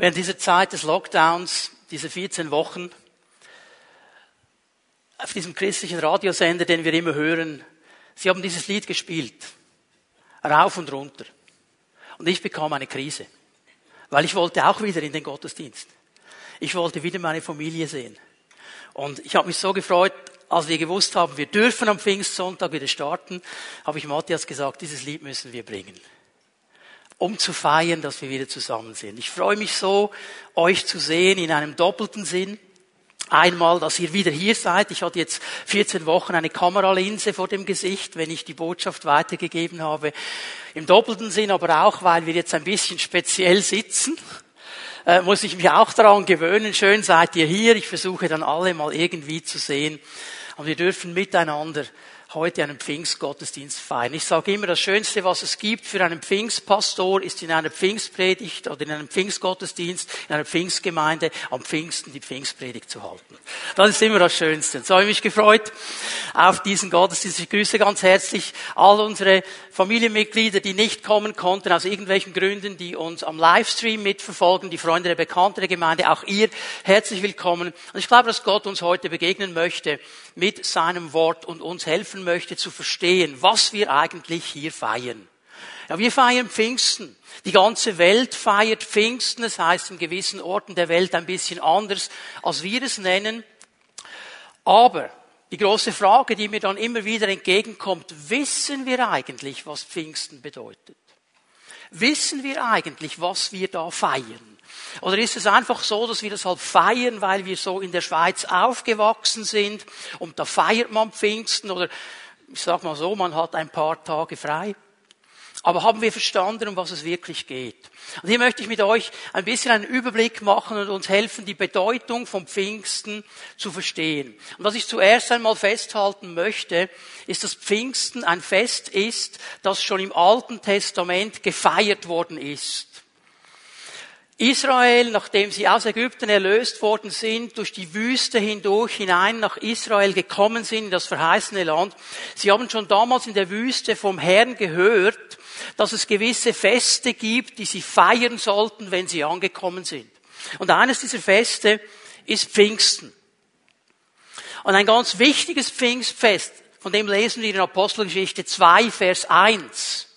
Während dieser Zeit des Lockdowns, diese 14 Wochen, auf diesem christlichen Radiosender, den wir immer hören, sie haben dieses Lied gespielt. Rauf und runter. Und ich bekam eine Krise. Weil ich wollte auch wieder in den Gottesdienst. Ich wollte wieder meine Familie sehen. Und ich habe mich so gefreut, als wir gewusst haben, wir dürfen am Pfingstsonntag wieder starten, habe ich Matthias gesagt, dieses Lied müssen wir bringen um zu feiern, dass wir wieder zusammen sind. Ich freue mich so, euch zu sehen in einem doppelten Sinn. Einmal, dass ihr wieder hier seid. Ich hatte jetzt 14 Wochen eine Kameralinse vor dem Gesicht, wenn ich die Botschaft weitergegeben habe. Im doppelten Sinn, aber auch, weil wir jetzt ein bisschen speziell sitzen, äh, muss ich mich auch daran gewöhnen. Schön seid ihr hier. Ich versuche dann alle mal irgendwie zu sehen. Und wir dürfen miteinander heute einen Pfingstgottesdienst feiern. Ich sage immer, das Schönste, was es gibt für einen Pfingstpastor, ist in einer Pfingstpredigt oder in einem Pfingstgottesdienst, in einer Pfingstgemeinde am Pfingsten die Pfingstpredigt zu halten. Das ist immer das Schönste. Und so habe ich mich gefreut auf diesen Gottesdienst. Ich grüße ganz herzlich all unsere Familienmitglieder, die nicht kommen konnten, aus irgendwelchen Gründen, die uns am Livestream mitverfolgen, die Freunde der Bekannten der Gemeinde, auch ihr herzlich willkommen. Und ich glaube, dass Gott uns heute begegnen möchte mit seinem Wort und uns helfen möchte zu verstehen, was wir eigentlich hier feiern. Ja, wir feiern Pfingsten. Die ganze Welt feiert Pfingsten. Das heißt in gewissen Orten der Welt ein bisschen anders, als wir es nennen. Aber die große Frage, die mir dann immer wieder entgegenkommt, wissen wir eigentlich, was Pfingsten bedeutet? Wissen wir eigentlich, was wir da feiern? Oder ist es einfach so, dass wir das halt feiern, weil wir so in der Schweiz aufgewachsen sind und da feiert man Pfingsten oder ich sag mal so, man hat ein paar Tage frei. Aber haben wir verstanden, um was es wirklich geht? Und hier möchte ich mit euch ein bisschen einen Überblick machen und uns helfen, die Bedeutung vom Pfingsten zu verstehen. Und was ich zuerst einmal festhalten möchte, ist, dass Pfingsten ein Fest ist, das schon im Alten Testament gefeiert worden ist. Israel, nachdem sie aus Ägypten erlöst worden sind, durch die Wüste hindurch hinein nach Israel gekommen sind, in das verheißene Land, sie haben schon damals in der Wüste vom Herrn gehört, dass es gewisse Feste gibt, die sie feiern sollten, wenn sie angekommen sind. Und eines dieser Feste ist Pfingsten. Und ein ganz wichtiges Pfingstfest, von dem lesen wir in Apostelgeschichte 2, Vers 1.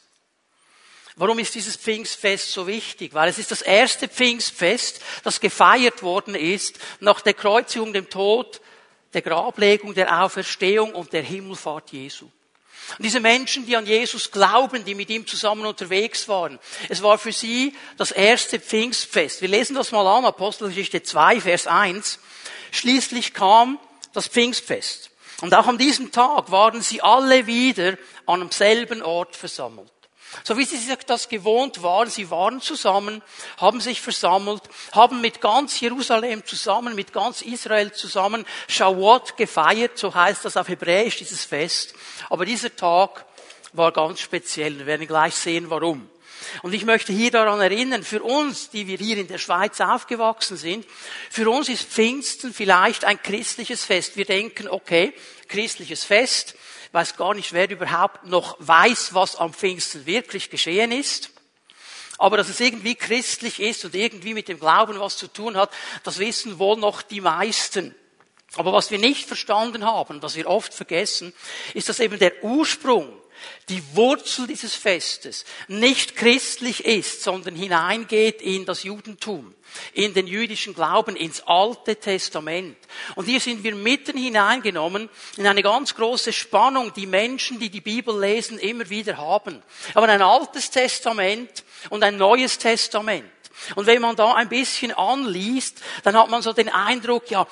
Warum ist dieses Pfingstfest so wichtig? Weil es ist das erste Pfingstfest, das gefeiert worden ist nach der Kreuzigung, dem Tod, der Grablegung, der Auferstehung und der Himmelfahrt Jesu. Und diese Menschen, die an Jesus glauben, die mit ihm zusammen unterwegs waren, es war für sie das erste Pfingstfest. Wir lesen das mal an, Apostelgeschichte 2, Vers 1. Schließlich kam das Pfingstfest. Und auch an diesem Tag waren sie alle wieder an demselben Ort versammelt. So wie sie sich das gewohnt waren, sie waren zusammen, haben sich versammelt, haben mit ganz Jerusalem zusammen, mit ganz Israel zusammen Shavuot gefeiert, so heißt das auf Hebräisch, dieses Fest. Aber dieser Tag war ganz speziell. Wir werden gleich sehen, warum. Und ich möchte hier daran erinnern, für uns, die wir hier in der Schweiz aufgewachsen sind, für uns ist Pfingsten vielleicht ein christliches Fest. Wir denken, okay, christliches Fest, weiß gar nicht, wer überhaupt noch weiß, was am Pfingsten wirklich geschehen ist. Aber dass es irgendwie christlich ist und irgendwie mit dem Glauben was zu tun hat, das wissen wohl noch die meisten. Aber was wir nicht verstanden haben, was wir oft vergessen, ist, dass eben der Ursprung die Wurzel dieses Festes nicht christlich ist, sondern hineingeht in das Judentum, in den jüdischen Glauben, ins Alte Testament. Und hier sind wir mitten hineingenommen in eine ganz große Spannung, die Menschen, die die Bibel lesen, immer wieder haben. Aber ein altes Testament und ein neues Testament. Und wenn man da ein bisschen anliest, dann hat man so den Eindruck, ja,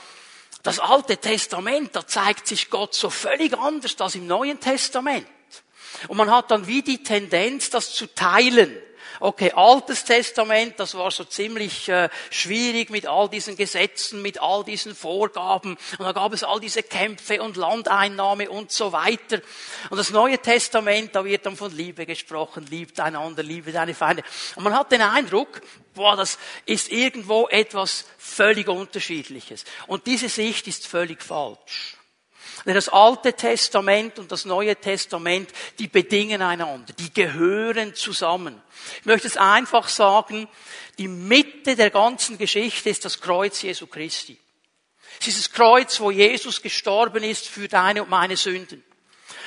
das Alte Testament, da zeigt sich Gott so völlig anders als im Neuen Testament. Und man hat dann wie die Tendenz, das zu teilen. Okay, Altes Testament, das war so ziemlich äh, schwierig mit all diesen Gesetzen, mit all diesen Vorgaben. Und da gab es all diese Kämpfe und Landeinnahme und so weiter. Und das Neue Testament, da wird dann von Liebe gesprochen, liebt einander, liebe deine Feinde. Und man hat den Eindruck, boah, das ist irgendwo etwas völlig Unterschiedliches. Und diese Sicht ist völlig falsch. Das Alte Testament und das Neue Testament, die bedingen einander, die gehören zusammen. Ich möchte es einfach sagen, die Mitte der ganzen Geschichte ist das Kreuz Jesu Christi. Es ist das Kreuz, wo Jesus gestorben ist für deine und meine Sünden.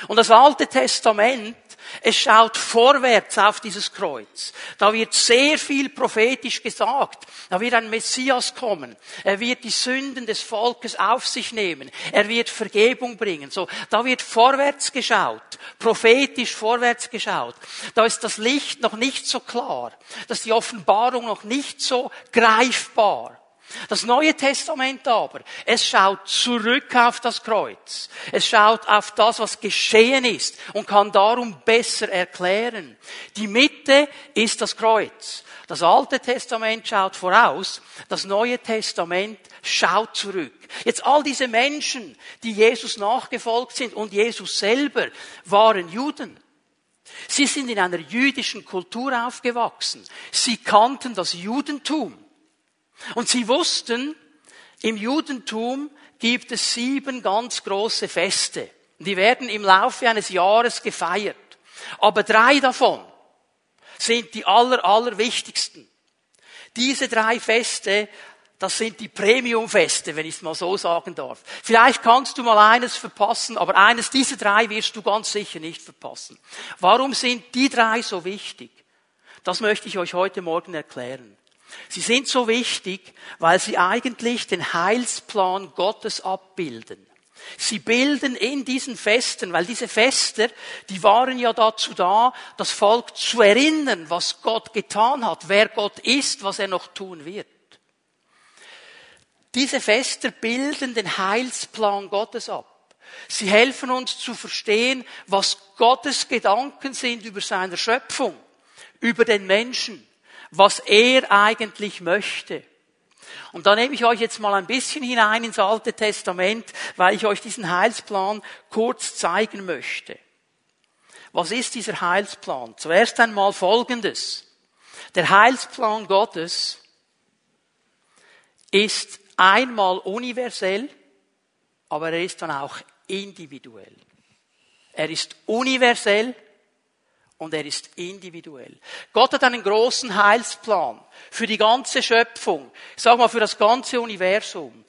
Und das Alte Testament es schaut vorwärts auf dieses Kreuz. Da wird sehr viel prophetisch gesagt. Da wird ein Messias kommen. Er wird die Sünden des Volkes auf sich nehmen. Er wird Vergebung bringen. So, da wird vorwärts geschaut. Prophetisch vorwärts geschaut. Da ist das Licht noch nicht so klar. Da ist die Offenbarung noch nicht so greifbar. Das Neue Testament aber, es schaut zurück auf das Kreuz. Es schaut auf das, was geschehen ist und kann darum besser erklären. Die Mitte ist das Kreuz. Das Alte Testament schaut voraus, das Neue Testament schaut zurück. Jetzt all diese Menschen, die Jesus nachgefolgt sind und Jesus selber waren Juden. Sie sind in einer jüdischen Kultur aufgewachsen. Sie kannten das Judentum. Und sie wussten, im Judentum gibt es sieben ganz große Feste. Die werden im Laufe eines Jahres gefeiert. Aber drei davon sind die aller, aller wichtigsten. Diese drei Feste, das sind die Premiumfeste, wenn ich es mal so sagen darf. Vielleicht kannst du mal eines verpassen, aber eines dieser drei wirst du ganz sicher nicht verpassen. Warum sind die drei so wichtig? Das möchte ich euch heute Morgen erklären. Sie sind so wichtig, weil sie eigentlich den Heilsplan Gottes abbilden. Sie bilden in diesen Festen, weil diese Feste, die waren ja dazu da, das Volk zu erinnern, was Gott getan hat, wer Gott ist, was er noch tun wird. Diese Feste bilden den Heilsplan Gottes ab. Sie helfen uns zu verstehen, was Gottes Gedanken sind über seine Schöpfung, über den Menschen, was er eigentlich möchte. Und da nehme ich euch jetzt mal ein bisschen hinein ins Alte Testament, weil ich euch diesen Heilsplan kurz zeigen möchte. Was ist dieser Heilsplan? Zuerst einmal Folgendes. Der Heilsplan Gottes ist einmal universell, aber er ist dann auch individuell. Er ist universell, und er ist individuell. Gott hat einen großen Heilsplan für die ganze Schöpfung, ich sag mal für das ganze Universum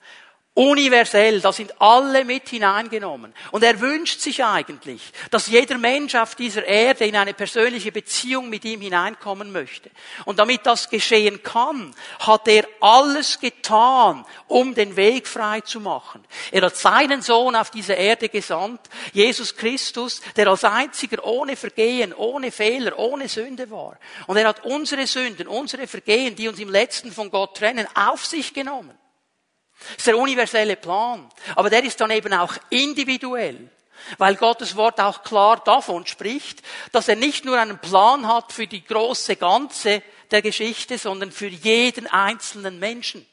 universell, da sind alle mit hineingenommen. Und er wünscht sich eigentlich, dass jeder Mensch auf dieser Erde in eine persönliche Beziehung mit ihm hineinkommen möchte. Und damit das geschehen kann, hat er alles getan, um den Weg frei zu machen. Er hat seinen Sohn auf diese Erde gesandt, Jesus Christus, der als einziger ohne Vergehen, ohne Fehler, ohne Sünde war. Und er hat unsere Sünden, unsere Vergehen, die uns im letzten von Gott trennen, auf sich genommen. Das ist der universelle Plan. Aber der ist dann eben auch individuell. Weil Gottes Wort auch klar davon spricht, dass er nicht nur einen Plan hat für die große Ganze der Geschichte, sondern für jeden einzelnen Menschen.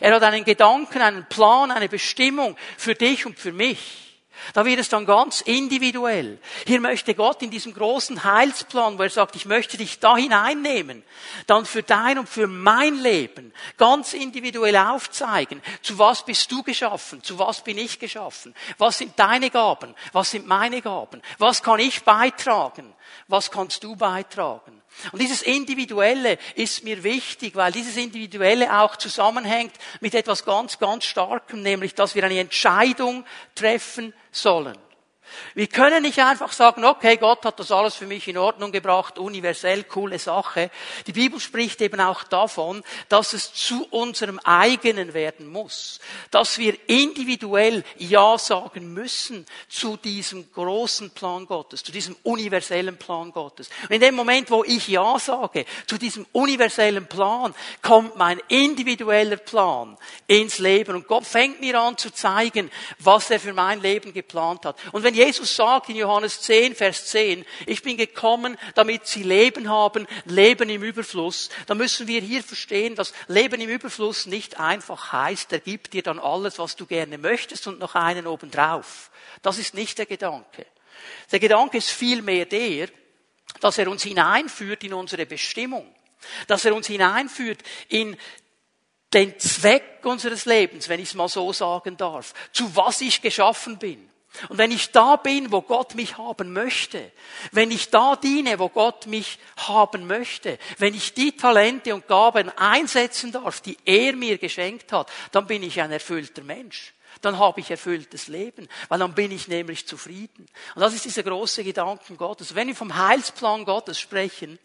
Er hat einen Gedanken, einen Plan, eine Bestimmung für dich und für mich. Da wird es dann ganz individuell. Hier möchte Gott in diesem großen Heilsplan, wo er sagt, ich möchte dich da hineinnehmen, dann für dein und für mein Leben ganz individuell aufzeigen, zu was bist du geschaffen, zu was bin ich geschaffen, was sind deine Gaben, was sind meine Gaben, was kann ich beitragen, was kannst du beitragen. Und dieses Individuelle ist mir wichtig, weil dieses Individuelle auch zusammenhängt mit etwas ganz, ganz Starkem, nämlich dass wir eine Entscheidung treffen sollen. Wir können nicht einfach sagen, okay, Gott hat das alles für mich in Ordnung gebracht, universell, coole Sache. Die Bibel spricht eben auch davon, dass es zu unserem eigenen werden muss. Dass wir individuell Ja sagen müssen zu diesem großen Plan Gottes, zu diesem universellen Plan Gottes. Und in dem Moment, wo ich Ja sage zu diesem universellen Plan, kommt mein individueller Plan ins Leben. Und Gott fängt mir an zu zeigen, was er für mein Leben geplant hat. Und wenn Jesus sagt in Johannes 10, Vers 10, ich bin gekommen, damit sie Leben haben, Leben im Überfluss, dann müssen wir hier verstehen, dass Leben im Überfluss nicht einfach heißt, er gibt dir dann alles, was du gerne möchtest und noch einen obendrauf. Das ist nicht der Gedanke. Der Gedanke ist vielmehr der, dass er uns hineinführt in unsere Bestimmung, dass er uns hineinführt in den Zweck unseres Lebens, wenn ich es mal so sagen darf, zu was ich geschaffen bin. Und wenn ich da bin, wo Gott mich haben möchte, wenn ich da diene, wo Gott mich haben möchte, wenn ich die Talente und Gaben einsetzen darf, die er mir geschenkt hat, dann bin ich ein erfüllter Mensch. Dann habe ich erfülltes Leben, weil dann bin ich nämlich zufrieden. Und das ist dieser große Gedanken Gottes. Wenn wir vom Heilsplan Gottes sprechen,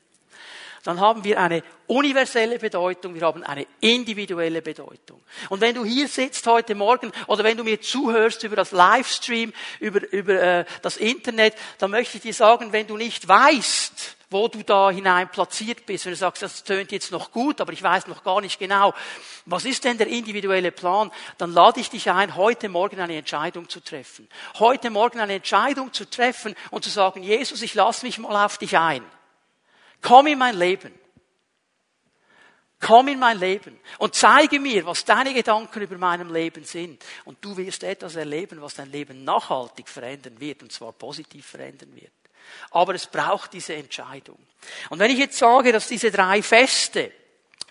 dann haben wir eine universelle Bedeutung, wir haben eine individuelle Bedeutung. Und wenn du hier sitzt heute Morgen oder wenn du mir zuhörst über das Livestream, über, über äh, das Internet, dann möchte ich dir sagen, wenn du nicht weißt, wo du da hinein platziert bist, wenn du sagst, das tönt jetzt noch gut, aber ich weiß noch gar nicht genau, was ist denn der individuelle Plan, dann lade ich dich ein, heute Morgen eine Entscheidung zu treffen. Heute Morgen eine Entscheidung zu treffen und zu sagen, Jesus, ich lasse mich mal auf dich ein. Komm in mein Leben. Komm in mein Leben und zeige mir, was deine Gedanken über meinem Leben sind. Und du wirst etwas erleben, was dein Leben nachhaltig verändern wird, und zwar positiv verändern wird. Aber es braucht diese Entscheidung. Und wenn ich jetzt sage, dass diese drei Feste,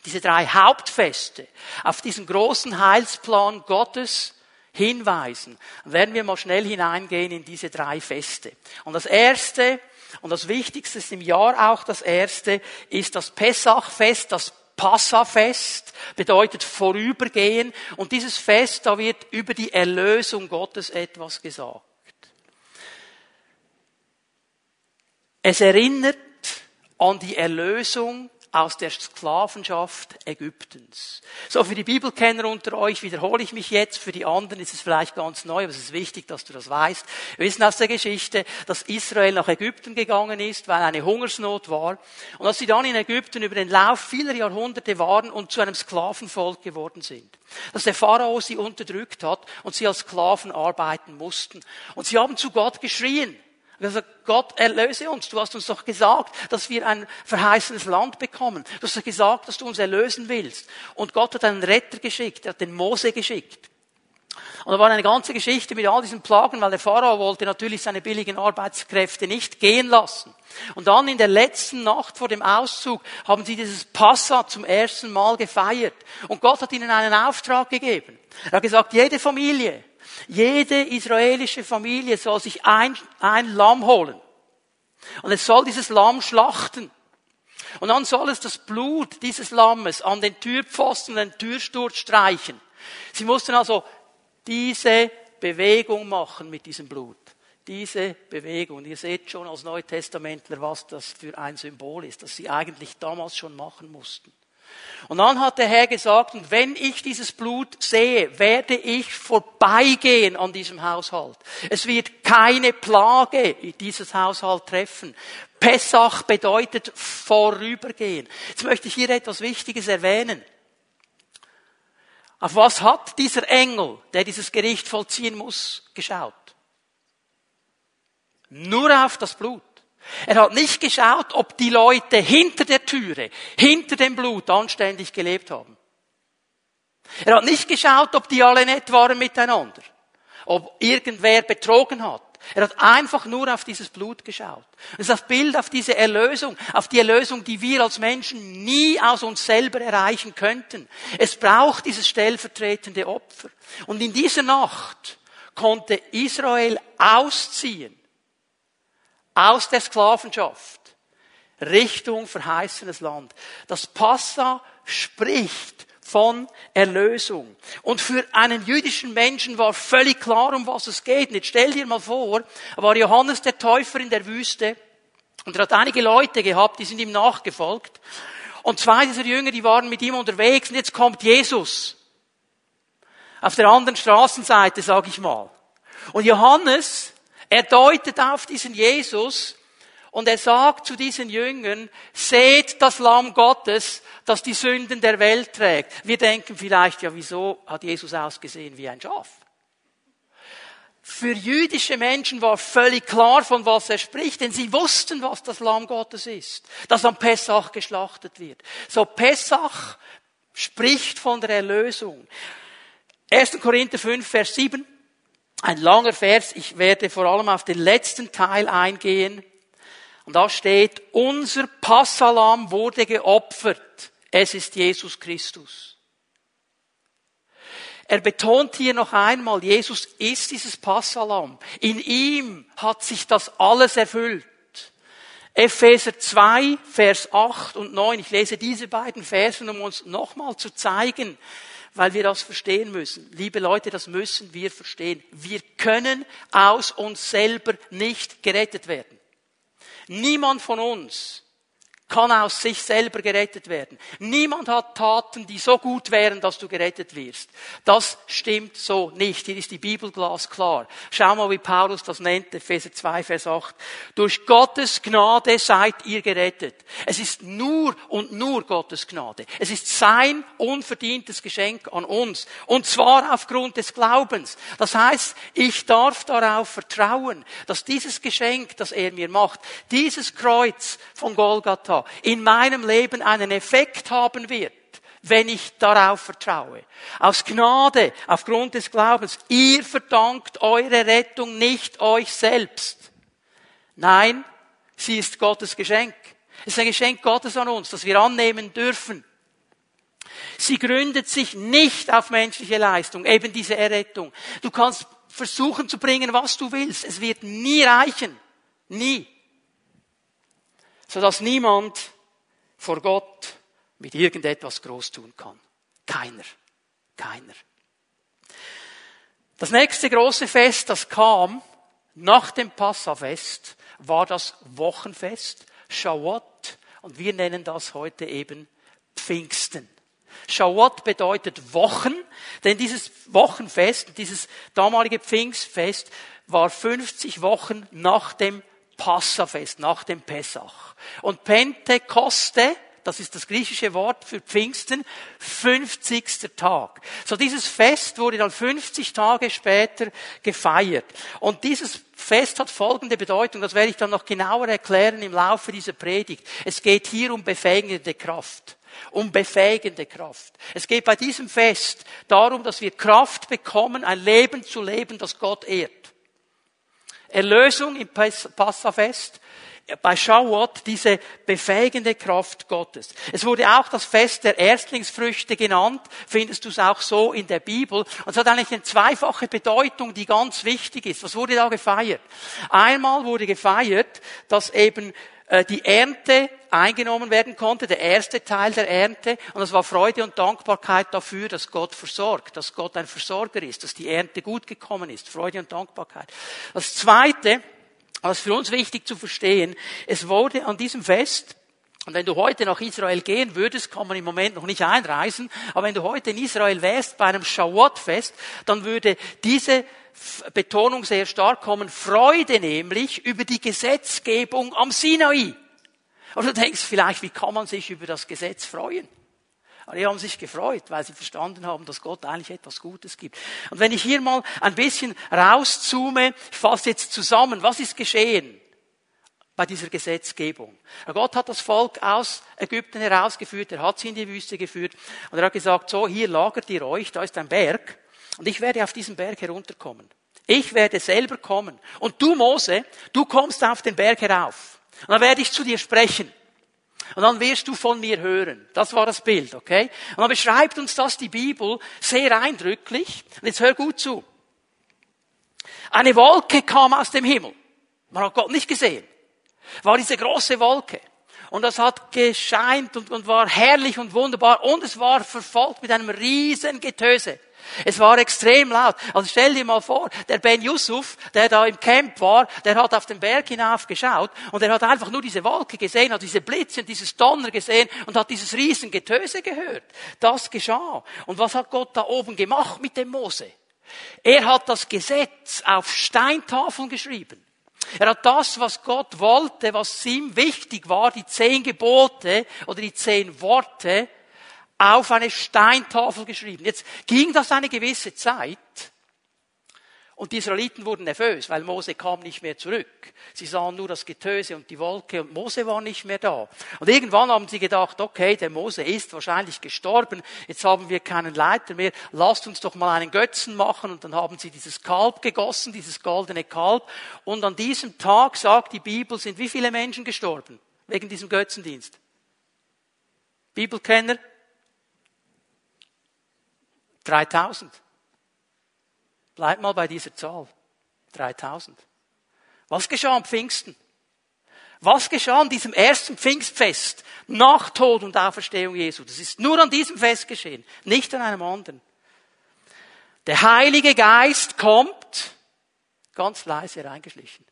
diese drei Hauptfeste auf diesen großen Heilsplan Gottes hinweisen, werden wir mal schnell hineingehen in diese drei Feste. Und das erste und das Wichtigste ist im Jahr auch das erste, ist das Pessachfest, das Passafest, bedeutet vorübergehen. Und dieses Fest, da wird über die Erlösung Gottes etwas gesagt. Es erinnert an die Erlösung aus der Sklavenschaft Ägyptens. So, für die Bibelkenner unter euch wiederhole ich mich jetzt, für die anderen ist es vielleicht ganz neu, aber es ist wichtig, dass du das weißt. Wir wissen aus der Geschichte, dass Israel nach Ägypten gegangen ist, weil eine Hungersnot war und dass sie dann in Ägypten über den Lauf vieler Jahrhunderte waren und zu einem Sklavenvolk geworden sind. Dass der Pharao sie unterdrückt hat und sie als Sklaven arbeiten mussten. Und sie haben zu Gott geschrien. Und er sagt, Gott, erlöse uns. Du hast uns doch gesagt, dass wir ein verheißenes Land bekommen. Du hast doch gesagt, dass du uns erlösen willst. Und Gott hat einen Retter geschickt. Er hat den Mose geschickt. Und da war eine ganze Geschichte mit all diesen Plagen, weil der Pharao wollte natürlich seine billigen Arbeitskräfte nicht gehen lassen. Und dann in der letzten Nacht vor dem Auszug haben sie dieses Passa zum ersten Mal gefeiert. Und Gott hat ihnen einen Auftrag gegeben. Er hat gesagt, jede Familie, jede israelische Familie soll sich ein, ein Lamm holen. Und es soll dieses Lamm schlachten. Und dann soll es das Blut dieses Lammes an den Türpfosten, den Türsturz streichen. Sie mussten also diese Bewegung machen mit diesem Blut. Diese Bewegung. Ihr seht schon als Neutestamentler, was das für ein Symbol ist, das sie eigentlich damals schon machen mussten. Und dann hat der Herr gesagt, und wenn ich dieses Blut sehe, werde ich vorbeigehen an diesem Haushalt. Es wird keine Plage in dieses Haushalt treffen. Pessach bedeutet vorübergehen. Jetzt möchte ich hier etwas Wichtiges erwähnen. Auf was hat dieser Engel, der dieses Gericht vollziehen muss, geschaut? Nur auf das Blut. Er hat nicht geschaut, ob die Leute hinter der Türe, hinter dem Blut anständig gelebt haben. Er hat nicht geschaut, ob die alle nett waren miteinander, ob irgendwer betrogen hat. Er hat einfach nur auf dieses Blut geschaut. Das ist das Bild auf diese Erlösung, auf die Erlösung, die wir als Menschen nie aus uns selber erreichen könnten. Es braucht dieses stellvertretende Opfer. Und in dieser Nacht konnte Israel ausziehen aus der Sklavenschaft Richtung verheißenes Land. Das Passa spricht von Erlösung. Und für einen jüdischen Menschen war völlig klar, um was es geht. Und jetzt stell dir mal vor, war Johannes der Täufer in der Wüste und er hat einige Leute gehabt, die sind ihm nachgefolgt. Und zwei dieser Jünger, die waren mit ihm unterwegs und jetzt kommt Jesus. Auf der anderen Straßenseite, sag ich mal. Und Johannes er deutet auf diesen Jesus und er sagt zu diesen Jüngern, seht das Lamm Gottes, das die Sünden der Welt trägt. Wir denken vielleicht, ja, wieso hat Jesus ausgesehen wie ein Schaf? Für jüdische Menschen war völlig klar, von was er spricht, denn sie wussten, was das Lamm Gottes ist, das am Pessach geschlachtet wird. So Pessach spricht von der Erlösung. 1. Korinther 5, Vers 7. Ein langer Vers, ich werde vor allem auf den letzten Teil eingehen. Und da steht, unser Passalam wurde geopfert. Es ist Jesus Christus. Er betont hier noch einmal, Jesus ist dieses Passalam. In ihm hat sich das alles erfüllt. Epheser 2, Vers 8 und 9. Ich lese diese beiden Versen, um uns nochmal zu zeigen, weil wir das verstehen müssen. Liebe Leute, das müssen wir verstehen. Wir können aus uns selber nicht gerettet werden. Niemand von uns kann aus sich selber gerettet werden. Niemand hat Taten, die so gut wären, dass du gerettet wirst. Das stimmt so nicht. Hier ist die Bibel glasklar. Schau mal, wie Paulus das nennt, Epheser 2, Vers 8. Durch Gottes Gnade seid ihr gerettet. Es ist nur und nur Gottes Gnade. Es ist sein unverdientes Geschenk an uns. Und zwar aufgrund des Glaubens. Das heißt, ich darf darauf vertrauen, dass dieses Geschenk, das er mir macht, dieses Kreuz von Golgatha, in meinem Leben einen Effekt haben wird, wenn ich darauf vertraue. Aus Gnade, aufgrund des Glaubens. Ihr verdankt eure Rettung nicht euch selbst. Nein, sie ist Gottes Geschenk. Es ist ein Geschenk Gottes an uns, das wir annehmen dürfen. Sie gründet sich nicht auf menschliche Leistung, eben diese Errettung. Du kannst versuchen zu bringen, was du willst. Es wird nie reichen. Nie sodass niemand vor Gott mit irgendetwas groß tun kann. Keiner. Keiner. Das nächste große Fest, das kam nach dem Passafest, war das Wochenfest, Shawot, und wir nennen das heute eben Pfingsten. Shawot bedeutet Wochen, denn dieses Wochenfest, dieses damalige Pfingstfest war 50 Wochen nach dem Passafest, nach dem Pessach. Und Pentekoste, das ist das griechische Wort für Pfingsten, 50. Tag. So dieses Fest wurde dann 50 Tage später gefeiert. Und dieses Fest hat folgende Bedeutung, das werde ich dann noch genauer erklären im Laufe dieser Predigt. Es geht hier um befähigende Kraft um befähigende Kraft. Es geht bei diesem Fest darum, dass wir Kraft bekommen, ein Leben zu leben, das Gott ehrt. Erlösung im Passafest, bei Schauot diese befähigende Kraft Gottes. Es wurde auch das Fest der Erstlingsfrüchte genannt, findest du es auch so in der Bibel. Und es hat eigentlich eine zweifache Bedeutung, die ganz wichtig ist. Was wurde da gefeiert? Einmal wurde gefeiert, dass eben äh, die Ernte eingenommen werden konnte, der erste Teil der Ernte. Und das war Freude und Dankbarkeit dafür, dass Gott versorgt, dass Gott ein Versorger ist, dass die Ernte gut gekommen ist. Freude und Dankbarkeit. Das zweite, was für uns wichtig zu verstehen, es wurde an diesem Fest und wenn du heute nach Israel gehen würdest, kann man im Moment noch nicht einreisen, aber wenn du heute in Israel wärst bei einem Shavuot-Fest, dann würde diese Betonung sehr stark kommen, Freude nämlich über die Gesetzgebung am Sinai. Und du denkst vielleicht, wie kann man sich über das Gesetz freuen? Aber die haben sich gefreut, weil sie verstanden haben, dass Gott eigentlich etwas Gutes gibt. Und wenn ich hier mal ein bisschen rauszoome, ich fasse jetzt zusammen, was ist geschehen bei dieser Gesetzgebung? Gott hat das Volk aus Ägypten herausgeführt, er hat sie in die Wüste geführt und er hat gesagt, so, hier lagert ihr euch, da ist ein Berg und ich werde auf diesen Berg herunterkommen. Ich werde selber kommen. Und du, Mose, du kommst auf den Berg herauf. Und dann werde ich zu dir sprechen. Und dann wirst du von mir hören. Das war das Bild, okay? Und dann beschreibt uns das die Bibel sehr eindrücklich. Und jetzt hör gut zu. Eine Wolke kam aus dem Himmel. Man hat Gott nicht gesehen. War diese große Wolke. Und das hat gescheint und, und war herrlich und wunderbar. Und es war verfolgt mit einem riesen Getöse. Es war extrem laut. Also stell dir mal vor, der Ben Yusuf, der da im Camp war, der hat auf den Berg hinauf geschaut und er hat einfach nur diese Wolke gesehen, hat diese Blitze und dieses Donner gesehen und hat dieses riesen Getöse gehört. Das geschah. Und was hat Gott da oben gemacht mit dem Mose? Er hat das Gesetz auf Steintafeln geschrieben. Er hat das, was Gott wollte, was ihm wichtig war, die zehn Gebote oder die zehn Worte, auf eine Steintafel geschrieben. Jetzt ging das eine gewisse Zeit und die Israeliten wurden nervös, weil Mose kam nicht mehr zurück. Sie sahen nur das Getöse und die Wolke und Mose war nicht mehr da. Und irgendwann haben sie gedacht, okay, der Mose ist wahrscheinlich gestorben, jetzt haben wir keinen Leiter mehr, lasst uns doch mal einen Götzen machen und dann haben sie dieses Kalb gegossen, dieses goldene Kalb und an diesem Tag, sagt die Bibel, sind wie viele Menschen gestorben wegen diesem Götzendienst? Bibelkenner? 3000. Bleibt mal bei dieser Zahl. 3000. Was geschah am Pfingsten? Was geschah an diesem ersten Pfingstfest nach Tod und Auferstehung Jesu? Das ist nur an diesem Fest geschehen, nicht an einem anderen. Der Heilige Geist kommt ganz leise reingeschlichen.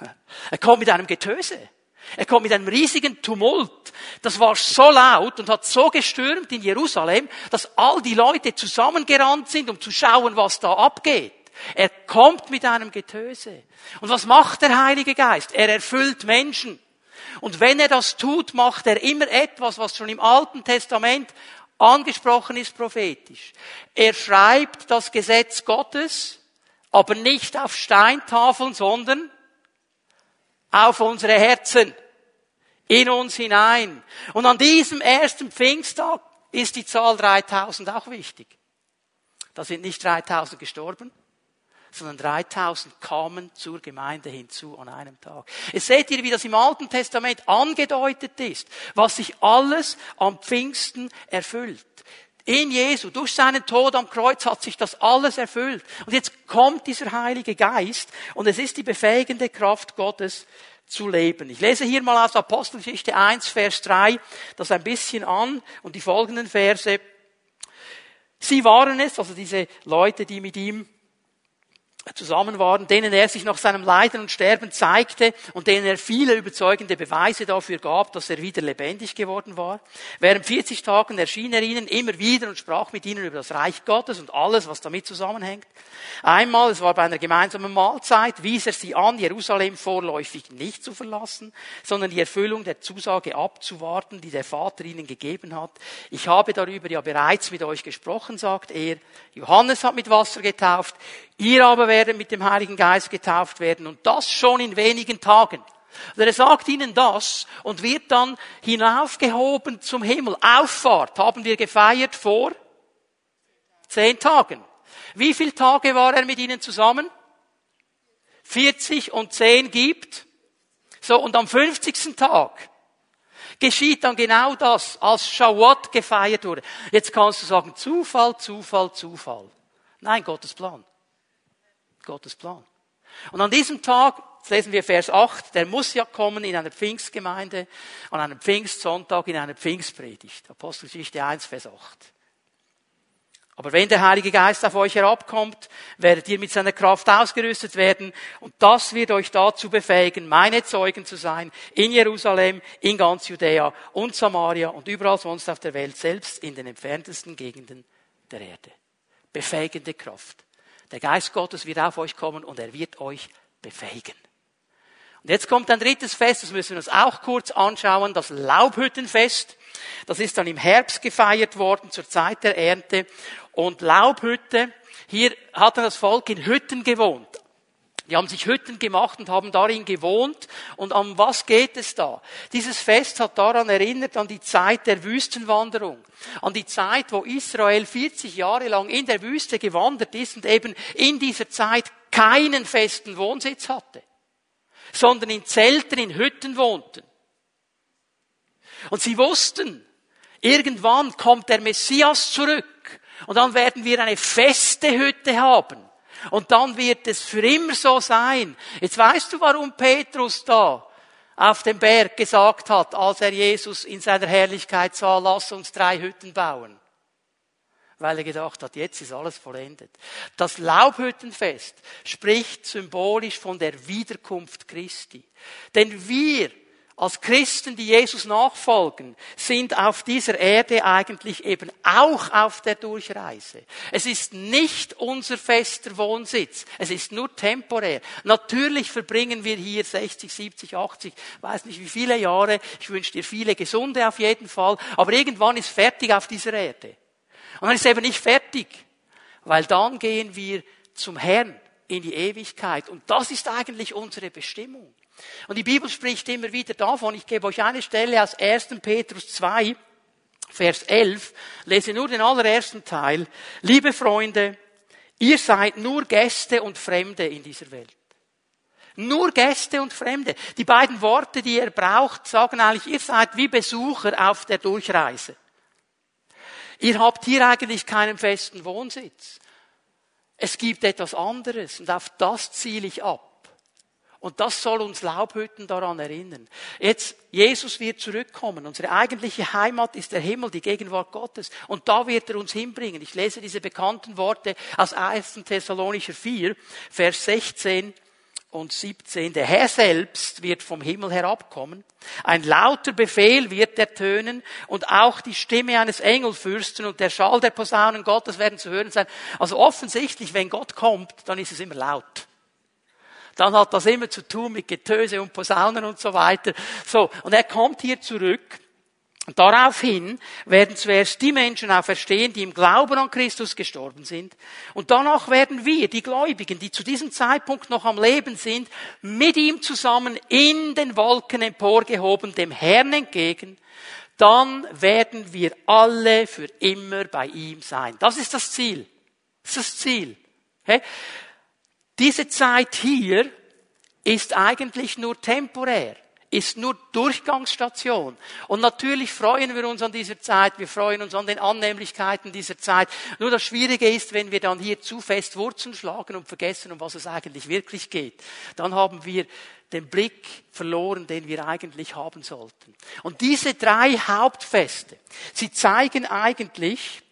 Er kommt mit einem Getöse. Er kommt mit einem riesigen Tumult. Das war so laut und hat so gestürmt in Jerusalem, dass all die Leute zusammengerannt sind, um zu schauen, was da abgeht. Er kommt mit einem Getöse. Und was macht der Heilige Geist? Er erfüllt Menschen. Und wenn er das tut, macht er immer etwas, was schon im Alten Testament angesprochen ist prophetisch. Er schreibt das Gesetz Gottes, aber nicht auf Steintafeln, sondern auf unsere Herzen, in uns hinein. Und an diesem ersten Pfingsttag ist die Zahl 3000 auch wichtig. Da sind nicht 3000 gestorben, sondern 3000 kamen zur Gemeinde hinzu an einem Tag. Jetzt seht ihr, wie das im Alten Testament angedeutet ist, was sich alles am Pfingsten erfüllt. In Jesu, durch seinen Tod am Kreuz hat sich das alles erfüllt. Und jetzt kommt dieser Heilige Geist und es ist die befähigende Kraft Gottes zu leben. Ich lese hier mal aus Apostelgeschichte 1, Vers 3 das ein bisschen an und die folgenden Verse. Sie waren es, also diese Leute, die mit ihm zusammen waren, denen er sich nach seinem Leiden und Sterben zeigte und denen er viele überzeugende Beweise dafür gab, dass er wieder lebendig geworden war. Während 40 Tagen erschien er ihnen immer wieder und sprach mit ihnen über das Reich Gottes und alles, was damit zusammenhängt. Einmal, es war bei einer gemeinsamen Mahlzeit, wies er sie an, Jerusalem vorläufig nicht zu verlassen, sondern die Erfüllung der Zusage abzuwarten, die der Vater ihnen gegeben hat. Ich habe darüber ja bereits mit euch gesprochen, sagt er. Johannes hat mit Wasser getauft, Ihr aber werdet mit dem Heiligen Geist getauft werden und das schon in wenigen Tagen. Und er sagt ihnen das und wird dann hinaufgehoben zum Himmel. Auffahrt haben wir gefeiert vor zehn Tagen. Wie viele Tage war er mit ihnen zusammen? 40 und 10 gibt. So, und am 50. Tag geschieht dann genau das, als Shawat gefeiert wurde. Jetzt kannst du sagen, Zufall, Zufall, Zufall. Nein, Gottes Plan. Gottes Plan. Und an diesem Tag, jetzt lesen wir Vers 8, der muss ja kommen in einer Pfingstgemeinde, an einem Pfingstsonntag in einer Pfingstpredigt. Apostelgeschichte 1, Vers 8. Aber wenn der Heilige Geist auf euch herabkommt, werdet ihr mit seiner Kraft ausgerüstet werden und das wird euch dazu befähigen, meine Zeugen zu sein in Jerusalem, in ganz Judäa und Samaria und überall sonst auf der Welt, selbst in den entferntesten Gegenden der Erde. Befähigende Kraft. Der Geist Gottes wird auf euch kommen und er wird euch befähigen. Und jetzt kommt ein drittes Fest, das müssen wir uns auch kurz anschauen, das Laubhüttenfest. Das ist dann im Herbst gefeiert worden, zur Zeit der Ernte. Und Laubhütte, hier hat das Volk in Hütten gewohnt. Die haben sich Hütten gemacht und haben darin gewohnt. Und um was geht es da? Dieses Fest hat daran erinnert an die Zeit der Wüstenwanderung. An die Zeit, wo Israel 40 Jahre lang in der Wüste gewandert ist und eben in dieser Zeit keinen festen Wohnsitz hatte, sondern in Zelten, in Hütten wohnten. Und sie wussten, irgendwann kommt der Messias zurück und dann werden wir eine feste Hütte haben. Und dann wird es für immer so sein. Jetzt weißt du, warum Petrus da auf dem Berg gesagt hat, als er Jesus in seiner Herrlichkeit sah, lass uns drei Hütten bauen. Weil er gedacht hat, jetzt ist alles vollendet. Das Laubhüttenfest spricht symbolisch von der Wiederkunft Christi. Denn wir als Christen, die Jesus nachfolgen, sind auf dieser Erde eigentlich eben auch auf der Durchreise. Es ist nicht unser fester Wohnsitz. Es ist nur temporär. Natürlich verbringen wir hier 60, 70, 80, weiß nicht wie viele Jahre. Ich wünsche dir viele Gesunde auf jeden Fall. Aber irgendwann ist fertig auf dieser Erde. Und dann ist eben nicht fertig. Weil dann gehen wir zum Herrn in die Ewigkeit. Und das ist eigentlich unsere Bestimmung. Und die Bibel spricht immer wieder davon, ich gebe euch eine Stelle aus 1. Petrus 2, Vers 11, lese nur den allerersten Teil. Liebe Freunde, ihr seid nur Gäste und Fremde in dieser Welt. Nur Gäste und Fremde. Die beiden Worte, die ihr braucht, sagen eigentlich, ihr seid wie Besucher auf der Durchreise. Ihr habt hier eigentlich keinen festen Wohnsitz. Es gibt etwas anderes und auf das ziele ich ab. Und das soll uns Laubhütten daran erinnern. Jetzt, Jesus wird zurückkommen. Unsere eigentliche Heimat ist der Himmel, die Gegenwart Gottes. Und da wird er uns hinbringen. Ich lese diese bekannten Worte aus 1. Thessalonicher 4, Vers 16 und 17. Der Herr selbst wird vom Himmel herabkommen. Ein lauter Befehl wird ertönen und auch die Stimme eines Engelfürsten und der Schall der Posaunen Gottes werden zu hören sein. Also offensichtlich, wenn Gott kommt, dann ist es immer laut dann hat das immer zu tun mit Getöse und Posaunen und so weiter. So, und er kommt hier zurück. Und daraufhin werden zuerst die Menschen auch verstehen, die im Glauben an Christus gestorben sind. Und danach werden wir, die Gläubigen, die zu diesem Zeitpunkt noch am Leben sind, mit ihm zusammen in den Wolken emporgehoben, dem Herrn entgegen. Dann werden wir alle für immer bei ihm sein. Das ist das Ziel. Das ist das Ziel. Diese Zeit hier ist eigentlich nur temporär, ist nur Durchgangsstation. Und natürlich freuen wir uns an dieser Zeit, wir freuen uns an den Annehmlichkeiten dieser Zeit. Nur das Schwierige ist, wenn wir dann hier zu fest Wurzeln schlagen und vergessen, um was es eigentlich wirklich geht, dann haben wir den Blick verloren, den wir eigentlich haben sollten. Und diese drei Hauptfeste, sie zeigen eigentlich,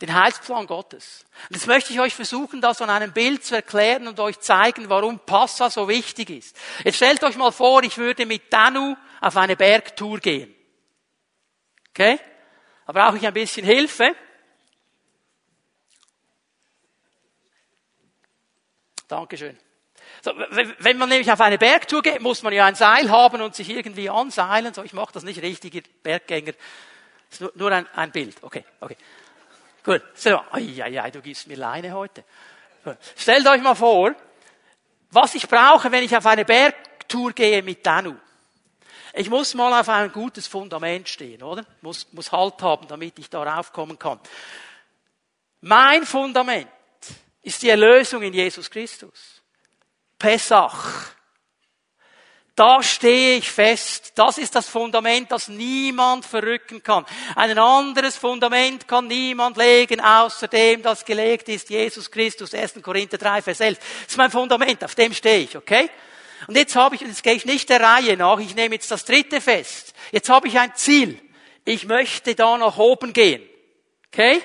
den Heilsplan Gottes. Und jetzt möchte ich euch versuchen, das an einem Bild zu erklären und euch zeigen, warum Passa so wichtig ist. Jetzt stellt euch mal vor, ich würde mit Danu auf eine Bergtour gehen. Okay? Da brauche ich ein bisschen Hilfe. Dankeschön. So, wenn man nämlich auf eine Bergtour geht, muss man ja ein Seil haben und sich irgendwie anseilen. So, ich mache das nicht richtig, Berggänger. Das ist nur, nur ein, ein Bild. Okay, okay. Gut. So, ai, du gibst mir Leine heute. Gut. Stellt euch mal vor, was ich brauche, wenn ich auf eine Bergtour gehe mit Danu. Ich muss mal auf ein gutes Fundament stehen, oder? Muss, muss Halt haben, damit ich darauf kommen kann. Mein Fundament ist die Erlösung in Jesus Christus. Pesach. Da stehe ich fest. Das ist das Fundament, das niemand verrücken kann. Ein anderes Fundament kann niemand legen, außer dem, das gelegt ist, Jesus Christus, 1. Korinther 3, Vers 11. Das ist mein Fundament, auf dem stehe ich, okay? Und jetzt habe ich, und jetzt gehe ich nicht der Reihe nach, ich nehme jetzt das dritte fest. Jetzt habe ich ein Ziel. Ich möchte da nach oben gehen. Okay?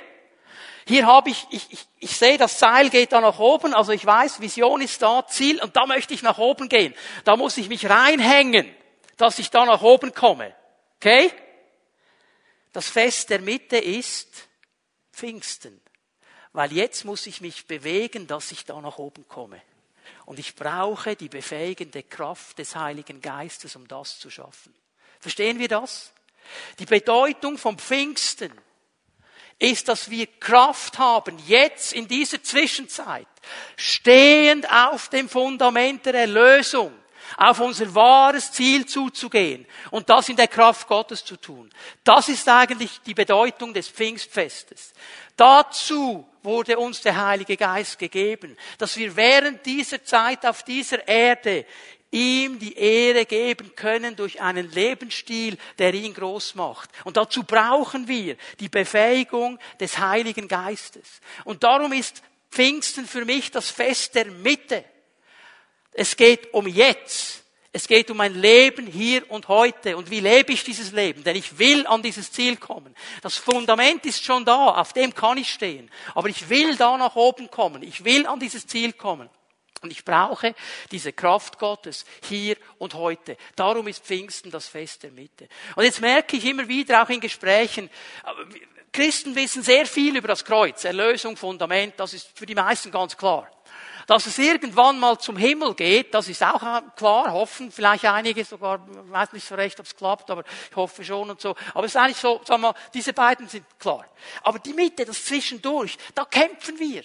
Hier habe ich, ich, ich, ich sehe, das Seil geht da nach oben, also ich weiß, Vision ist da, Ziel, und da möchte ich nach oben gehen. Da muss ich mich reinhängen, dass ich da nach oben komme. Okay? Das Fest der Mitte ist Pfingsten. Weil jetzt muss ich mich bewegen, dass ich da nach oben komme. Und ich brauche die befähigende Kraft des Heiligen Geistes, um das zu schaffen. Verstehen wir das? Die Bedeutung vom Pfingsten ist, dass wir Kraft haben, jetzt in dieser Zwischenzeit, stehend auf dem Fundament der Erlösung, auf unser wahres Ziel zuzugehen und das in der Kraft Gottes zu tun. Das ist eigentlich die Bedeutung des Pfingstfestes. Dazu wurde uns der Heilige Geist gegeben, dass wir während dieser Zeit auf dieser Erde ihm die Ehre geben können durch einen Lebensstil, der ihn groß macht. Und dazu brauchen wir die Befähigung des Heiligen Geistes. Und darum ist Pfingsten für mich das Fest der Mitte. Es geht um jetzt. Es geht um ein Leben hier und heute. Und wie lebe ich dieses Leben? Denn ich will an dieses Ziel kommen. Das Fundament ist schon da, auf dem kann ich stehen. Aber ich will da nach oben kommen. Ich will an dieses Ziel kommen. Und ich brauche diese Kraft Gottes hier und heute. Darum ist Pfingsten das Fest der Mitte. Und jetzt merke ich immer wieder auch in Gesprächen, Christen wissen sehr viel über das Kreuz, Erlösung, Fundament, das ist für die meisten ganz klar. Dass es irgendwann mal zum Himmel geht, das ist auch klar, hoffen vielleicht einige sogar, ich weiß nicht so recht, ob es klappt, aber ich hoffe schon und so. Aber es ist eigentlich so, sagen wir mal, diese beiden sind klar. Aber die Mitte, das Zwischendurch, da kämpfen wir.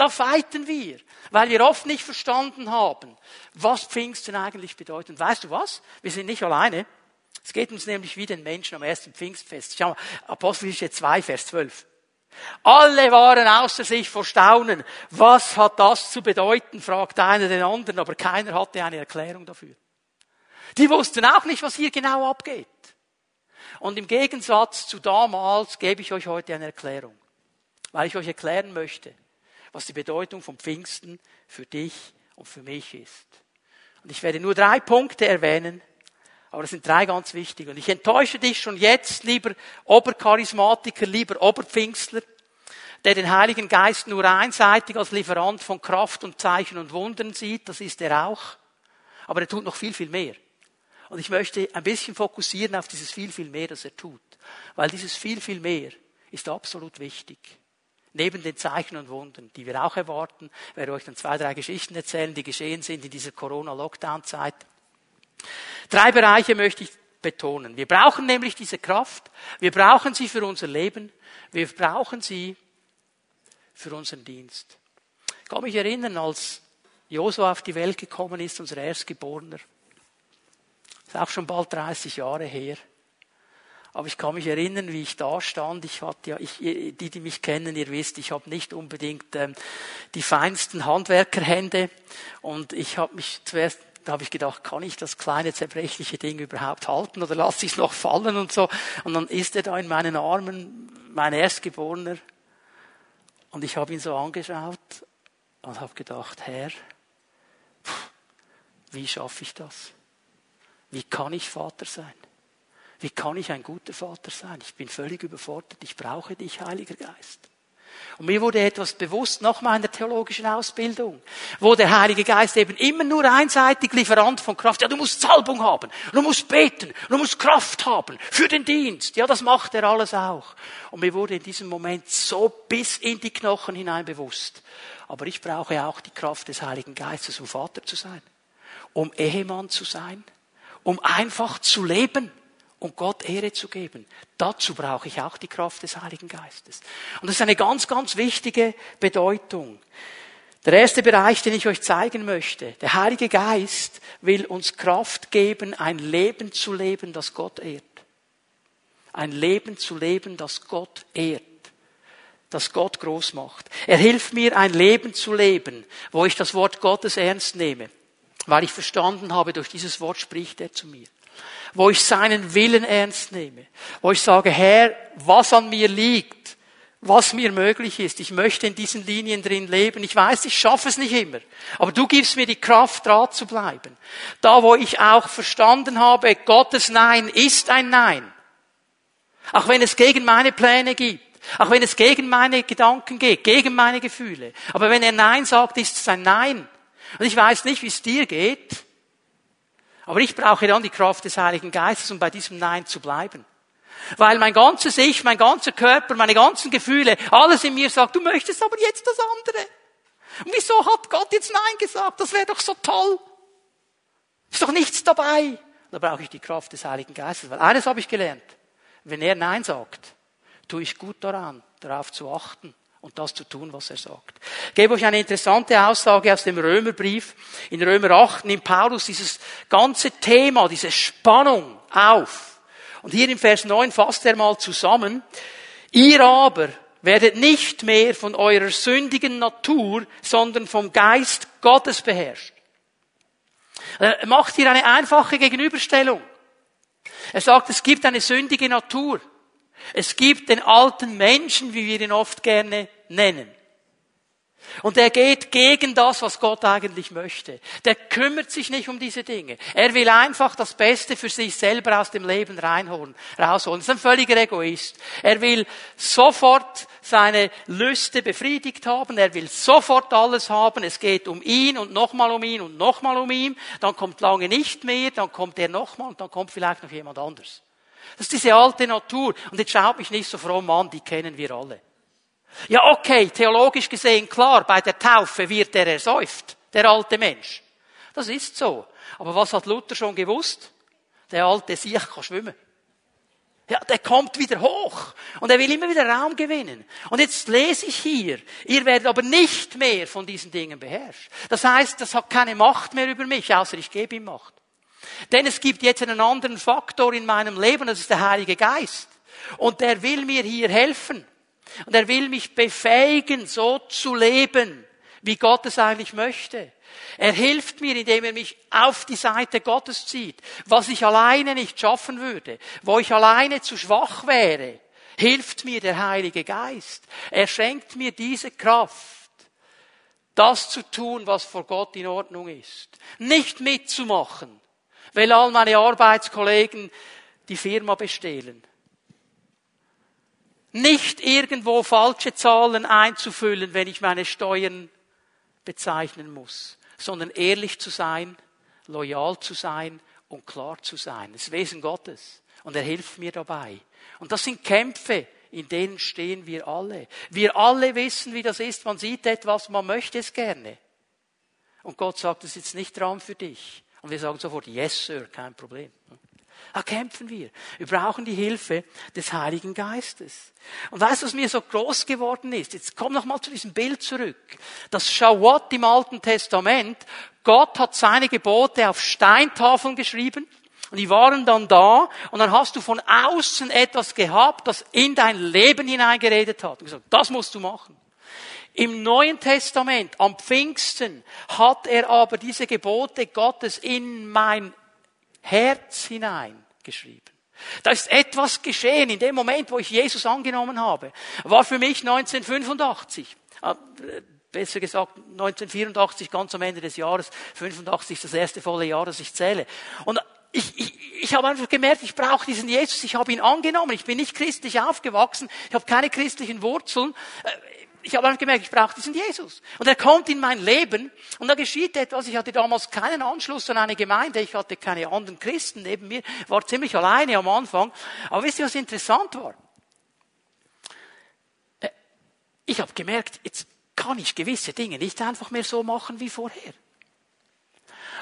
Da fighten wir, weil wir oft nicht verstanden haben, was Pfingsten eigentlich bedeutet. Und weißt du was? Wir sind nicht alleine. Es geht uns nämlich wie den Menschen am ersten Pfingstfest. Schau mal, Apostelgeschichte 2, Vers 12. Alle waren außer sich vor Staunen. Was hat das zu bedeuten? fragt einer den anderen, aber keiner hatte eine Erklärung dafür. Die wussten auch nicht, was hier genau abgeht. Und im Gegensatz zu damals gebe ich euch heute eine Erklärung, weil ich euch erklären möchte, was die Bedeutung von Pfingsten für dich und für mich ist. Und ich werde nur drei Punkte erwähnen, aber das sind drei ganz wichtige. Und ich enttäusche dich schon jetzt, lieber Obercharismatiker, lieber Oberpfingstler, der den Heiligen Geist nur einseitig als Lieferant von Kraft und Zeichen und Wundern sieht, das ist er auch. Aber er tut noch viel, viel mehr. Und ich möchte ein bisschen fokussieren auf dieses viel, viel mehr, das er tut. Weil dieses viel, viel mehr ist absolut wichtig. Neben den Zeichen und Wundern, die wir auch erwarten, werde euch dann zwei, drei Geschichten erzählen, die geschehen sind in dieser Corona-Lockdown-Zeit. Drei Bereiche möchte ich betonen. Wir brauchen nämlich diese Kraft. Wir brauchen sie für unser Leben. Wir brauchen sie für unseren Dienst. Ich kann mich erinnern, als Josua auf die Welt gekommen ist, unser Erstgeborener. Das ist auch schon bald 30 Jahre her. Aber ich kann mich erinnern, wie ich da stand. Ich hatte ja, ich, die, die mich kennen, ihr wisst, ich habe nicht unbedingt ähm, die feinsten Handwerkerhände. Und ich habe mich zuerst, da habe ich gedacht, kann ich das kleine zerbrechliche Ding überhaupt halten oder lasse ich es noch fallen und so. Und dann ist er da in meinen Armen, mein Erstgeborener. Und ich habe ihn so angeschaut und habe gedacht, Herr, wie schaffe ich das? Wie kann ich Vater sein? Wie kann ich ein guter Vater sein? Ich bin völlig überfordert. Ich brauche dich, Heiliger Geist. Und mir wurde etwas bewusst nach meiner theologischen Ausbildung, wo der Heilige Geist eben immer nur einseitig Lieferant von Kraft. Ja, du musst Salbung haben, du musst beten, du musst Kraft haben für den Dienst. Ja, das macht er alles auch. Und mir wurde in diesem Moment so bis in die Knochen hinein bewusst. Aber ich brauche auch die Kraft des Heiligen Geistes, um Vater zu sein, um Ehemann zu sein, um einfach zu leben und Gott Ehre zu geben. Dazu brauche ich auch die Kraft des Heiligen Geistes. Und das ist eine ganz, ganz wichtige Bedeutung. Der erste Bereich, den ich euch zeigen möchte, der Heilige Geist will uns Kraft geben, ein Leben zu leben, das Gott ehrt. Ein Leben zu leben, das Gott ehrt, das Gott groß macht. Er hilft mir, ein Leben zu leben, wo ich das Wort Gottes ernst nehme, weil ich verstanden habe, durch dieses Wort spricht er zu mir wo ich seinen Willen ernst nehme, wo ich sage, Herr, was an mir liegt, was mir möglich ist. Ich möchte in diesen Linien drin leben. Ich weiß, ich schaffe es nicht immer. Aber du gibst mir die Kraft, dran zu bleiben. Da, wo ich auch verstanden habe, Gottes Nein ist ein Nein. Auch wenn es gegen meine Pläne gibt. Auch wenn es gegen meine Gedanken geht, gegen meine Gefühle. Aber wenn er Nein sagt, ist es ein Nein. Und ich weiß nicht, wie es dir geht. Aber ich brauche dann die Kraft des Heiligen Geistes, um bei diesem Nein zu bleiben. Weil mein ganzes Ich, mein ganzer Körper, meine ganzen Gefühle, alles in mir sagt, du möchtest aber jetzt das andere. Und wieso hat Gott jetzt Nein gesagt? Das wäre doch so toll. Ist doch nichts dabei. Da brauche ich die Kraft des Heiligen Geistes. Weil eines habe ich gelernt. Wenn er Nein sagt, tue ich gut daran, darauf zu achten und das zu tun, was er sagt. Ich gebe euch eine interessante Aussage aus dem Römerbrief. In Römer 8 nimmt Paulus dieses ganze Thema, diese Spannung auf. Und hier im Vers 9 fasst er mal zusammen. Ihr aber werdet nicht mehr von eurer sündigen Natur, sondern vom Geist Gottes beherrscht. Er macht hier eine einfache Gegenüberstellung. Er sagt, es gibt eine sündige Natur. Es gibt den alten Menschen, wie wir ihn oft gerne nennen. Und er geht gegen das, was Gott eigentlich möchte. Der kümmert sich nicht um diese Dinge. Er will einfach das Beste für sich selber aus dem Leben reinholen, rausholen. Das ist ein völliger Egoist. Er will sofort seine Lüste befriedigt haben. Er will sofort alles haben. Es geht um ihn und nochmal um ihn und nochmal um ihn. Dann kommt lange nicht mehr. Dann kommt er nochmal und dann kommt vielleicht noch jemand anders. Das ist diese alte Natur. Und jetzt schaut mich nicht so fromm an, die kennen wir alle. Ja, okay, theologisch gesehen klar, bei der Taufe wird er ersäuft, der alte Mensch. Das ist so. Aber was hat Luther schon gewusst? Der alte Sieg kann schwimmen. Ja, der kommt wieder hoch. Und er will immer wieder Raum gewinnen. Und jetzt lese ich hier, ihr werdet aber nicht mehr von diesen Dingen beherrscht. Das heißt, das hat keine Macht mehr über mich, außer ich gebe ihm Macht. Denn es gibt jetzt einen anderen Faktor in meinem Leben, das ist der Heilige Geist. Und der will mir hier helfen. Und er will mich befähigen, so zu leben, wie Gott es eigentlich möchte. Er hilft mir, indem er mich auf die Seite Gottes zieht. Was ich alleine nicht schaffen würde, wo ich alleine zu schwach wäre, hilft mir der Heilige Geist. Er schenkt mir diese Kraft, das zu tun, was vor Gott in Ordnung ist. Nicht mitzumachen, weil all meine Arbeitskollegen die Firma bestehlen. Nicht irgendwo falsche Zahlen einzufüllen, wenn ich meine Steuern bezeichnen muss, sondern ehrlich zu sein, loyal zu sein und klar zu sein. Das Wesen Gottes. Und er hilft mir dabei. Und das sind Kämpfe, in denen stehen wir alle. Wir alle wissen, wie das ist. Man sieht etwas, man möchte es gerne. Und Gott sagt, das ist nicht dran für dich. Und wir sagen sofort, yes, Sir, kein Problem. Da kämpfen wir. Wir brauchen die Hilfe des Heiligen Geistes. Und weißt du, was mir so groß geworden ist? Jetzt komm noch mal zu diesem Bild zurück. Das Shawat im Alten Testament. Gott hat seine Gebote auf Steintafeln geschrieben. Und die waren dann da. Und dann hast du von außen etwas gehabt, das in dein Leben hineingeredet hat. Und gesagt, das musst du machen. Im Neuen Testament, am Pfingsten, hat er aber diese Gebote Gottes in mein Herz hineingeschrieben. Da ist etwas geschehen in dem Moment, wo ich Jesus angenommen habe. War für mich 1985. Ah, besser gesagt 1984, ganz am Ende des Jahres. 85 ist das erste volle Jahr, das ich zähle. Und ich, ich, ich habe einfach gemerkt, ich brauche diesen Jesus, ich habe ihn angenommen, ich bin nicht christlich aufgewachsen, ich habe keine christlichen Wurzeln, äh, ich habe einfach gemerkt, ich brauche diesen Jesus. Und er kommt in mein Leben und da geschieht etwas. Ich hatte damals keinen Anschluss an eine Gemeinde, ich hatte keine anderen Christen neben mir, war ziemlich alleine am Anfang. Aber wisst ihr, was interessant war? Äh, ich habe gemerkt, jetzt kann ich gewisse Dinge nicht einfach mehr so machen wie vorher.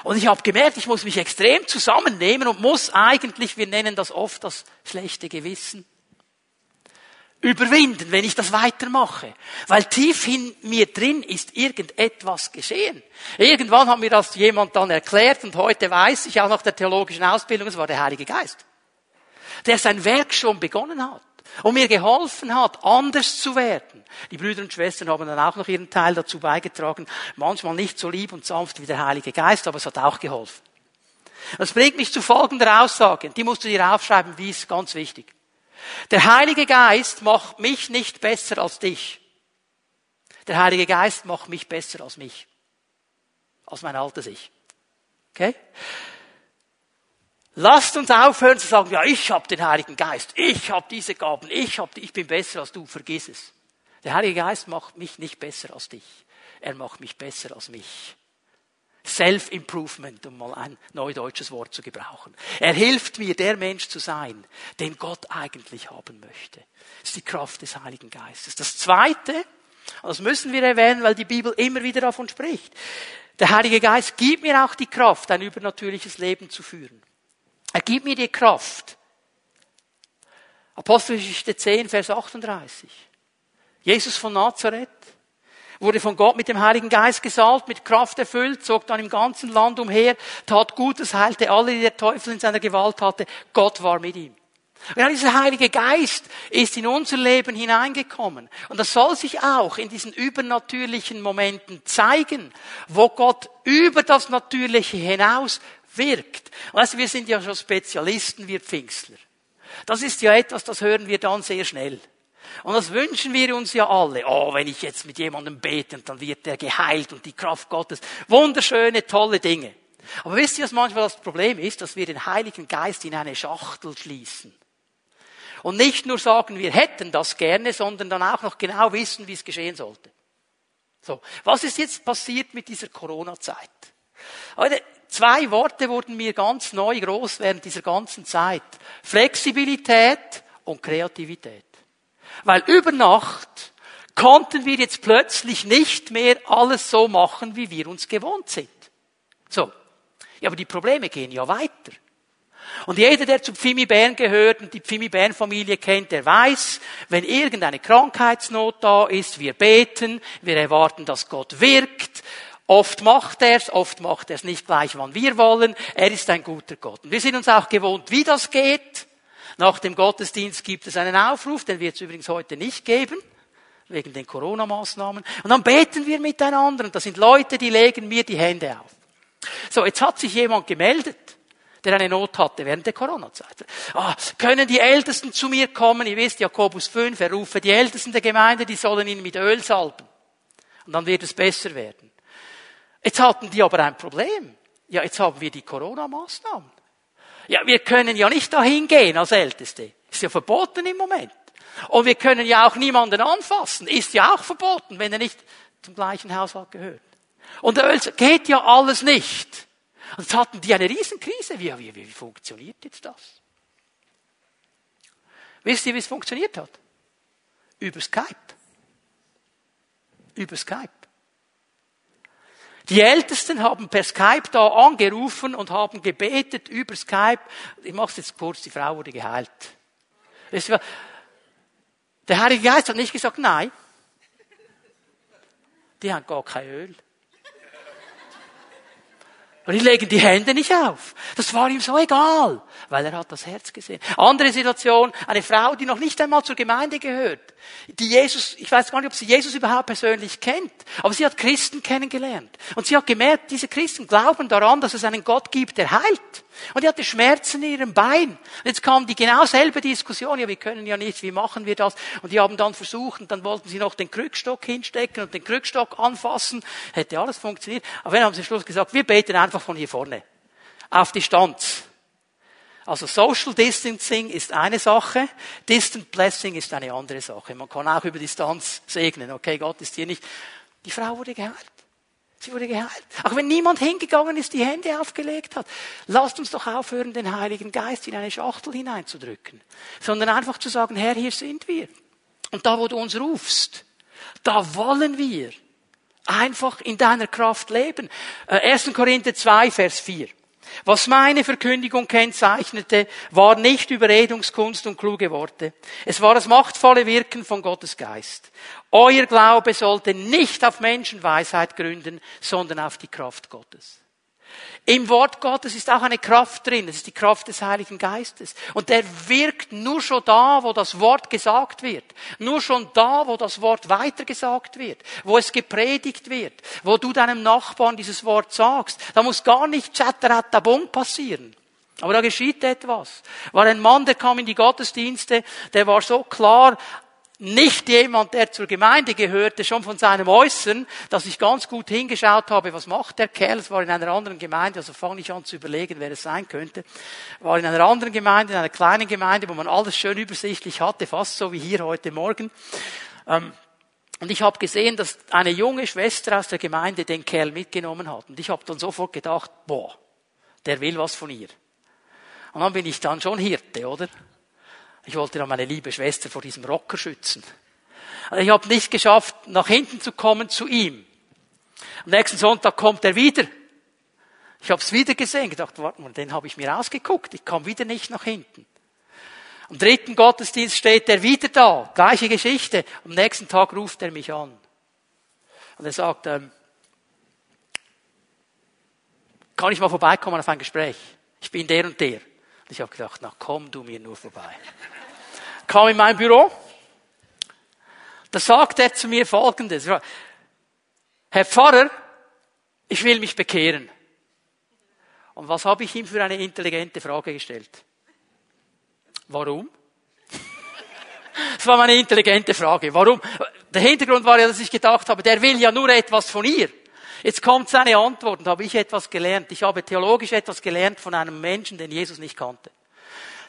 Und ich habe gemerkt, ich muss mich extrem zusammennehmen und muss eigentlich, wir nennen das oft das schlechte Gewissen, überwinden, wenn ich das weitermache. Weil tief in mir drin ist irgendetwas geschehen. Irgendwann hat mir das jemand dann erklärt und heute weiß ich auch nach der theologischen Ausbildung, es war der Heilige Geist. Der sein Werk schon begonnen hat und mir geholfen hat, anders zu werden. Die Brüder und Schwestern haben dann auch noch ihren Teil dazu beigetragen. Manchmal nicht so lieb und sanft wie der Heilige Geist, aber es hat auch geholfen. Das bringt mich zu folgender Aussage. Die musst du dir aufschreiben, wie ist ganz wichtig. Der Heilige Geist macht mich nicht besser als dich. Der Heilige Geist macht mich besser als mich. Als mein altes Ich. Okay? Lasst uns aufhören zu sagen, ja, ich habe den Heiligen Geist, ich habe diese Gaben, ich, hab, ich bin besser als du, vergiss es. Der Heilige Geist macht mich nicht besser als dich. Er macht mich besser als mich. Self-Improvement, um mal ein neudeutsches Wort zu gebrauchen. Er hilft mir, der Mensch zu sein, den Gott eigentlich haben möchte. Das ist die Kraft des Heiligen Geistes. Das Zweite, das müssen wir erwähnen, weil die Bibel immer wieder davon spricht. Der Heilige Geist gibt mir auch die Kraft, ein übernatürliches Leben zu führen. Er gibt mir die Kraft. Apostelgeschichte 10, Vers 38. Jesus von Nazareth wurde von Gott mit dem Heiligen Geist gesalbt, mit Kraft erfüllt, zog dann im ganzen Land umher, tat Gutes, heilte alle, die der Teufel in seiner Gewalt hatte. Gott war mit ihm. Und dieser Heilige Geist ist in unser Leben hineingekommen. Und das soll sich auch in diesen übernatürlichen Momenten zeigen, wo Gott über das Natürliche hinaus wirkt. Weißt du, wir sind ja schon Spezialisten, wir Pfingstler. Das ist ja etwas, das hören wir dann sehr schnell. Und das wünschen wir uns ja alle. Oh, wenn ich jetzt mit jemandem bete und dann wird er geheilt und die Kraft Gottes. Wunderschöne, tolle Dinge. Aber wisst ihr, was manchmal das Problem ist? Dass wir den Heiligen Geist in eine Schachtel schließen. Und nicht nur sagen, wir hätten das gerne, sondern dann auch noch genau wissen, wie es geschehen sollte. So. Was ist jetzt passiert mit dieser Corona-Zeit? Zwei Worte wurden mir ganz neu groß während dieser ganzen Zeit. Flexibilität und Kreativität. Weil über Nacht konnten wir jetzt plötzlich nicht mehr alles so machen, wie wir uns gewohnt sind. So. Ja, aber die Probleme gehen ja weiter. Und jeder, der zu Pfimi Bern gehört und die Pfimi Bern Familie kennt, der weiß, wenn irgendeine Krankheitsnot da ist, wir beten, wir erwarten, dass Gott wirkt. Oft macht er es, oft macht er es nicht gleich, wann wir wollen. Er ist ein guter Gott. Und wir sind uns auch gewohnt, wie das geht. Nach dem Gottesdienst gibt es einen Aufruf, den wird es übrigens heute nicht geben, wegen den Corona-Maßnahmen. Und dann beten wir miteinander und da sind Leute, die legen mir die Hände auf. So, jetzt hat sich jemand gemeldet, der eine Not hatte während der Corona-Zeit. Ah, können die Ältesten zu mir kommen? Ihr wisst, Jakobus 5, er rufe die Ältesten der Gemeinde, die sollen ihn mit Öl salben. Und dann wird es besser werden. Jetzt hatten die aber ein Problem. Ja, jetzt haben wir die Corona-Maßnahmen. Ja, wir können ja nicht dahin gehen als Älteste. Ist ja verboten im Moment. Und wir können ja auch niemanden anfassen. Ist ja auch verboten, wenn er nicht zum gleichen Haushalt gehört. Und es geht ja alles nicht. Und jetzt hatten die eine Riesenkrise. Wie, wie, wie funktioniert jetzt das? Wisst ihr, wie es funktioniert hat? Über Skype. Über Skype. Die Ältesten haben per Skype da angerufen und haben gebetet über Skype. Ich mache es jetzt kurz, die Frau wurde geheilt. Der Heilige Geist hat nicht gesagt, nein. Die haben gar kein Öl. Und die legen die Hände nicht auf. Das war ihm so egal, weil er hat das Herz gesehen. Andere Situation, eine Frau, die noch nicht einmal zur Gemeinde gehört, die Jesus, ich weiß gar nicht, ob sie Jesus überhaupt persönlich kennt, aber sie hat Christen kennengelernt. Und sie hat gemerkt, diese Christen glauben daran, dass es einen Gott gibt, der heilt. Und die hatte Schmerzen in ihrem Bein. Und jetzt kam die genau selbe Diskussion, ja, wir können ja nichts, wie machen wir das? Und die haben dann versucht, und dann wollten sie noch den Krückstock hinstecken und den Krückstock anfassen. Hätte alles funktioniert. Aber dann haben sie am Schluss gesagt, wir beten einfach von hier vorne. Auf Distanz. Also Social Distancing ist eine Sache, Distant Blessing ist eine andere Sache. Man kann auch über Distanz segnen. Okay, Gott ist hier nicht. Die Frau wurde geheilt. Sie wurde geheilt. Auch wenn niemand hingegangen ist, die Hände aufgelegt hat. Lasst uns doch aufhören, den Heiligen Geist in eine Schachtel hineinzudrücken. Sondern einfach zu sagen, Herr, hier sind wir. Und da, wo du uns rufst, da wollen wir einfach in deiner Kraft leben. 1. Äh, Korinther 2, Vers 4. Was meine Verkündigung kennzeichnete, war nicht Überredungskunst und kluge Worte. Es war das machtvolle Wirken von Gottes Geist. Euer Glaube sollte nicht auf Menschenweisheit gründen, sondern auf die Kraft Gottes. Im Wort Gottes ist auch eine Kraft drin. Es ist die Kraft des Heiligen Geistes. Und der wirkt nur schon da, wo das Wort gesagt wird. Nur schon da, wo das Wort weitergesagt wird. Wo es gepredigt wird. Wo du deinem Nachbarn dieses Wort sagst. Da muss gar nicht Chateratabum passieren. Aber da geschieht etwas. War ein Mann, der kam in die Gottesdienste, der war so klar nicht jemand, der zur Gemeinde gehörte, schon von seinem Äußeren, dass ich ganz gut hingeschaut habe, was macht der Kerl? Es war in einer anderen Gemeinde, also fange ich an zu überlegen, wer es sein könnte. War in einer anderen Gemeinde, in einer kleinen Gemeinde, wo man alles schön übersichtlich hatte, fast so wie hier heute Morgen. Ähm, und ich habe gesehen, dass eine junge Schwester aus der Gemeinde den Kerl mitgenommen hat. Und ich habe dann sofort gedacht, boah, der will was von ihr. Und dann bin ich dann schon Hirte, oder? Ich wollte dann meine liebe Schwester vor diesem Rocker schützen. Also ich habe nicht geschafft, nach hinten zu kommen zu ihm. Am nächsten Sonntag kommt er wieder. Ich habe es wieder gesehen, gedacht, warte mal, den habe ich mir ausgeguckt. Ich kam wieder nicht nach hinten. Am dritten Gottesdienst steht er wieder da. Gleiche Geschichte. Am nächsten Tag ruft er mich an. Und er sagt, ähm, kann ich mal vorbeikommen auf ein Gespräch? Ich bin der und der. Und ich habe gedacht, na komm du mir nur vorbei kam in mein Büro. Da sagt er zu mir Folgendes. Herr Pfarrer, ich will mich bekehren. Und was habe ich ihm für eine intelligente Frage gestellt? Warum? Das war meine intelligente Frage. Warum? Der Hintergrund war ja, dass ich gedacht habe, der will ja nur etwas von ihr. Jetzt kommt seine Antwort und habe ich etwas gelernt. Ich habe theologisch etwas gelernt von einem Menschen, den Jesus nicht kannte.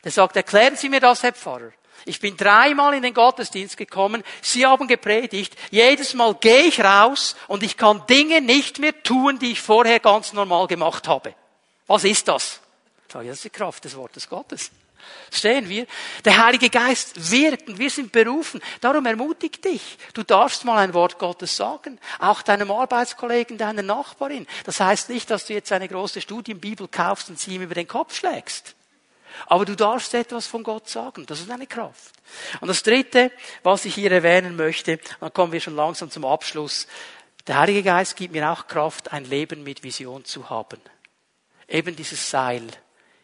Der sagt, erklären Sie mir das, Herr Pfarrer. Ich bin dreimal in den Gottesdienst gekommen, Sie haben gepredigt, jedes Mal gehe ich raus und ich kann Dinge nicht mehr tun, die ich vorher ganz normal gemacht habe. Was ist das? Das ist die Kraft des Wortes Gottes. Stehen wir? Der Heilige Geist wirkt und wir sind berufen. Darum ermutigt dich. Du darfst mal ein Wort Gottes sagen. Auch deinem Arbeitskollegen, deiner Nachbarin. Das heißt nicht, dass du jetzt eine große Studienbibel kaufst und sie ihm über den Kopf schlägst. Aber du darfst etwas von Gott sagen. Das ist eine Kraft. Und das Dritte, was ich hier erwähnen möchte, dann kommen wir schon langsam zum Abschluss. Der Heilige Geist gibt mir auch Kraft, ein Leben mit Vision zu haben. Eben dieses Seil.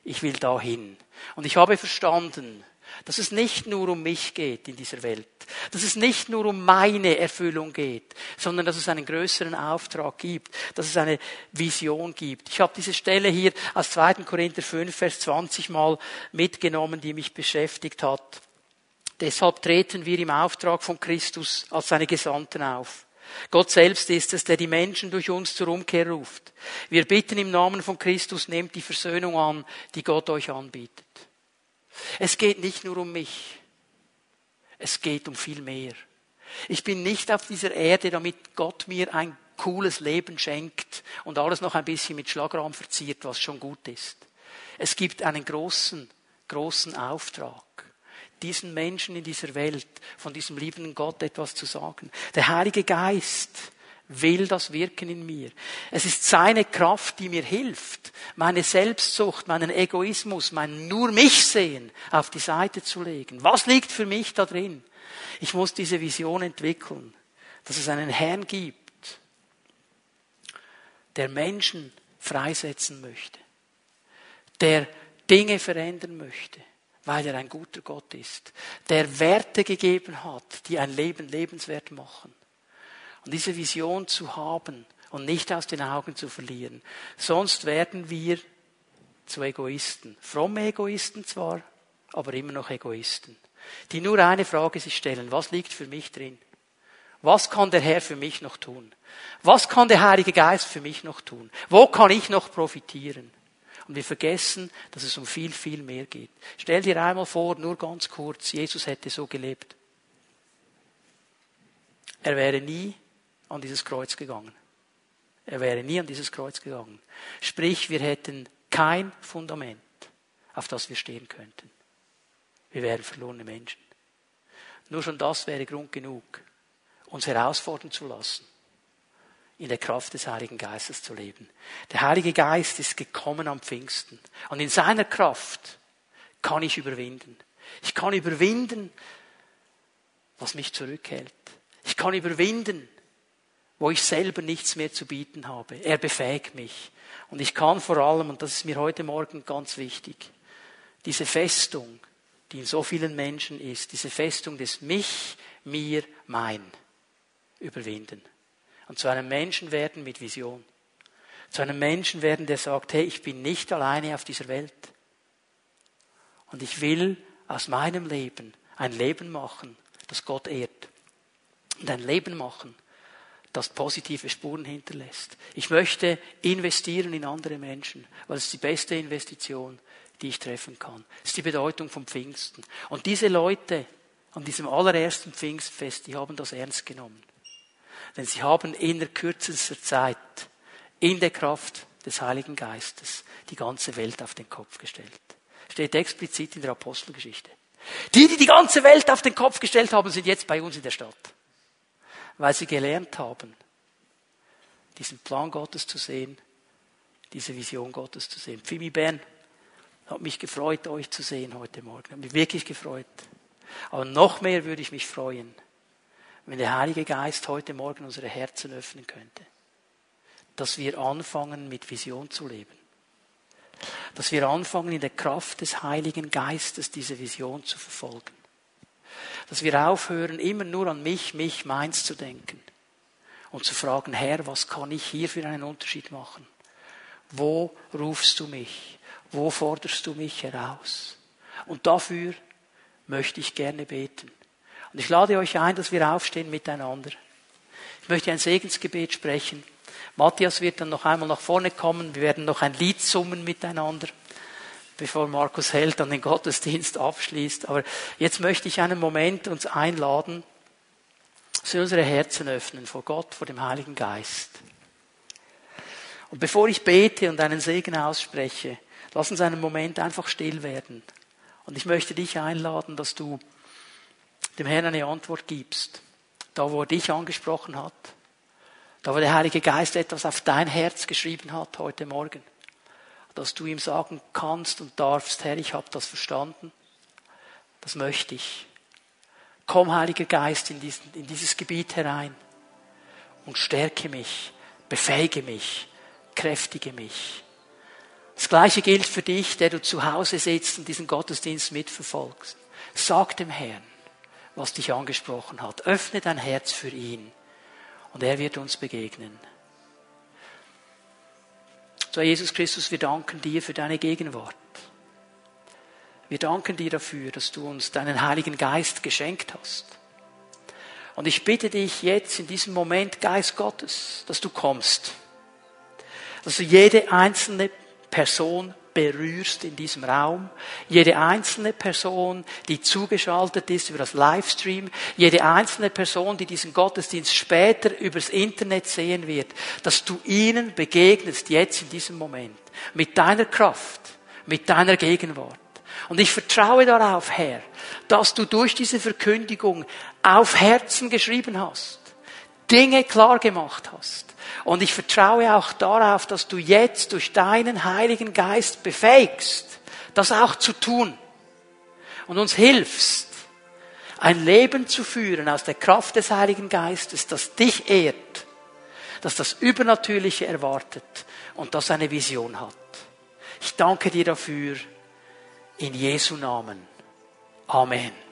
Ich will dahin. Und ich habe verstanden, dass es nicht nur um mich geht in dieser Welt, dass es nicht nur um meine Erfüllung geht, sondern dass es einen größeren Auftrag gibt, dass es eine Vision gibt. Ich habe diese Stelle hier aus 2. Korinther 5, Vers 20 mal mitgenommen, die mich beschäftigt hat. Deshalb treten wir im Auftrag von Christus als seine Gesandten auf. Gott selbst ist es, der die Menschen durch uns zur Umkehr ruft. Wir bitten im Namen von Christus, nehmt die Versöhnung an, die Gott euch anbietet. Es geht nicht nur um mich. Es geht um viel mehr. Ich bin nicht auf dieser Erde, damit Gott mir ein cooles Leben schenkt und alles noch ein bisschen mit Schlagrahm verziert, was schon gut ist. Es gibt einen großen, großen Auftrag diesen Menschen in dieser Welt, von diesem liebenden Gott etwas zu sagen. Der Heilige Geist will das wirken in mir. Es ist seine Kraft, die mir hilft, meine Selbstsucht, meinen Egoismus, mein nur mich sehen auf die Seite zu legen. Was liegt für mich da drin? Ich muss diese Vision entwickeln, dass es einen Herrn gibt, der Menschen freisetzen möchte, der Dinge verändern möchte, weil er ein guter Gott ist, der Werte gegeben hat, die ein Leben lebenswert machen. Und diese Vision zu haben und nicht aus den Augen zu verlieren. Sonst werden wir zu Egoisten. Fromme Egoisten zwar, aber immer noch Egoisten. Die nur eine Frage sich stellen, was liegt für mich drin? Was kann der Herr für mich noch tun? Was kann der Heilige Geist für mich noch tun? Wo kann ich noch profitieren? Und wir vergessen, dass es um viel, viel mehr geht. Stell dir einmal vor, nur ganz kurz, Jesus hätte so gelebt. Er wäre nie an dieses Kreuz gegangen. Er wäre nie an dieses Kreuz gegangen. Sprich, wir hätten kein Fundament, auf das wir stehen könnten. Wir wären verlorene Menschen. Nur schon das wäre Grund genug, uns herausfordern zu lassen in der Kraft des Heiligen Geistes zu leben. Der Heilige Geist ist gekommen am Pfingsten. Und in seiner Kraft kann ich überwinden. Ich kann überwinden, was mich zurückhält. Ich kann überwinden, wo ich selber nichts mehr zu bieten habe. Er befähigt mich. Und ich kann vor allem, und das ist mir heute Morgen ganz wichtig, diese Festung, die in so vielen Menschen ist, diese Festung des Mich, mir, mein, überwinden und zu einem Menschen werden mit Vision. Zu einem Menschen werden, der sagt, hey, ich bin nicht alleine auf dieser Welt. Und ich will aus meinem Leben ein Leben machen, das Gott ehrt. Und ein Leben machen, das positive Spuren hinterlässt. Ich möchte investieren in andere Menschen, weil es die beste Investition, die ich treffen kann. Das ist die Bedeutung vom Pfingsten. Und diese Leute an diesem allerersten Pfingstfest, die haben das ernst genommen. Denn sie haben in der kürzester Zeit in der Kraft des Heiligen Geistes die ganze Welt auf den Kopf gestellt. Steht explizit in der Apostelgeschichte. Die, die die ganze Welt auf den Kopf gestellt haben, sind jetzt bei uns in der Stadt. Weil sie gelernt haben, diesen Plan Gottes zu sehen, diese Vision Gottes zu sehen. Pfimi Ben hat mich gefreut, euch zu sehen heute Morgen. Hat mich wirklich gefreut. Aber noch mehr würde ich mich freuen, wenn der Heilige Geist heute Morgen unsere Herzen öffnen könnte, dass wir anfangen, mit Vision zu leben. Dass wir anfangen, in der Kraft des Heiligen Geistes diese Vision zu verfolgen. Dass wir aufhören, immer nur an mich, mich, meins zu denken. Und zu fragen, Herr, was kann ich hier für einen Unterschied machen? Wo rufst du mich? Wo forderst du mich heraus? Und dafür möchte ich gerne beten. Und ich lade euch ein, dass wir aufstehen miteinander. Ich möchte ein Segensgebet sprechen. Matthias wird dann noch einmal nach vorne kommen. Wir werden noch ein Lied summen miteinander, bevor Markus Held dann den Gottesdienst abschließt. Aber jetzt möchte ich einen Moment uns einladen, dass wir unsere Herzen öffnen vor Gott, vor dem Heiligen Geist. Und bevor ich bete und einen Segen ausspreche, lass uns einen Moment einfach still werden. Und ich möchte dich einladen, dass du dem Herrn eine Antwort gibst. Da, wo er dich angesprochen hat. Da, wo der Heilige Geist etwas auf dein Herz geschrieben hat heute Morgen. Dass du ihm sagen kannst und darfst, Herr, ich habe das verstanden. Das möchte ich. Komm, Heiliger Geist, in, diesen, in dieses Gebiet herein und stärke mich, befähige mich, kräftige mich. Das Gleiche gilt für dich, der du zu Hause sitzt und diesen Gottesdienst mitverfolgst. Sag dem Herrn, was dich angesprochen hat. Öffne dein Herz für ihn und er wird uns begegnen. So, Jesus Christus, wir danken dir für deine Gegenwart. Wir danken dir dafür, dass du uns deinen Heiligen Geist geschenkt hast. Und ich bitte dich jetzt in diesem Moment, Geist Gottes, dass du kommst. Dass du jede einzelne Person berührst in diesem Raum. Jede einzelne Person, die zugeschaltet ist über das Livestream, jede einzelne Person, die diesen Gottesdienst später übers Internet sehen wird, dass du ihnen begegnest jetzt in diesem Moment. Mit deiner Kraft, mit deiner Gegenwart. Und ich vertraue darauf, Herr, dass du durch diese Verkündigung auf Herzen geschrieben hast, Dinge klar gemacht hast. Und ich vertraue auch darauf, dass du jetzt durch deinen Heiligen Geist befähigst, das auch zu tun. Und uns hilfst, ein Leben zu führen aus der Kraft des Heiligen Geistes, das dich ehrt, das das Übernatürliche erwartet und das eine Vision hat. Ich danke dir dafür in Jesu Namen. Amen.